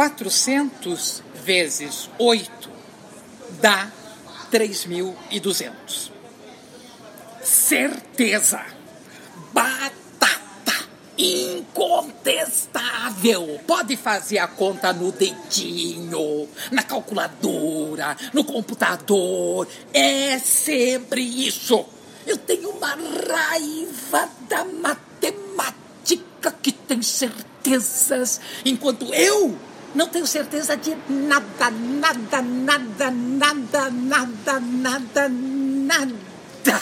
400 vezes 8 dá 3.200. Certeza. Batata. Incontestável. Pode fazer a conta no dedinho, na calculadora, no computador. É sempre isso. Eu tenho uma raiva da matemática que tem certezas, enquanto eu não tenho certeza de nada, nada, nada, nada, nada, nada, nada.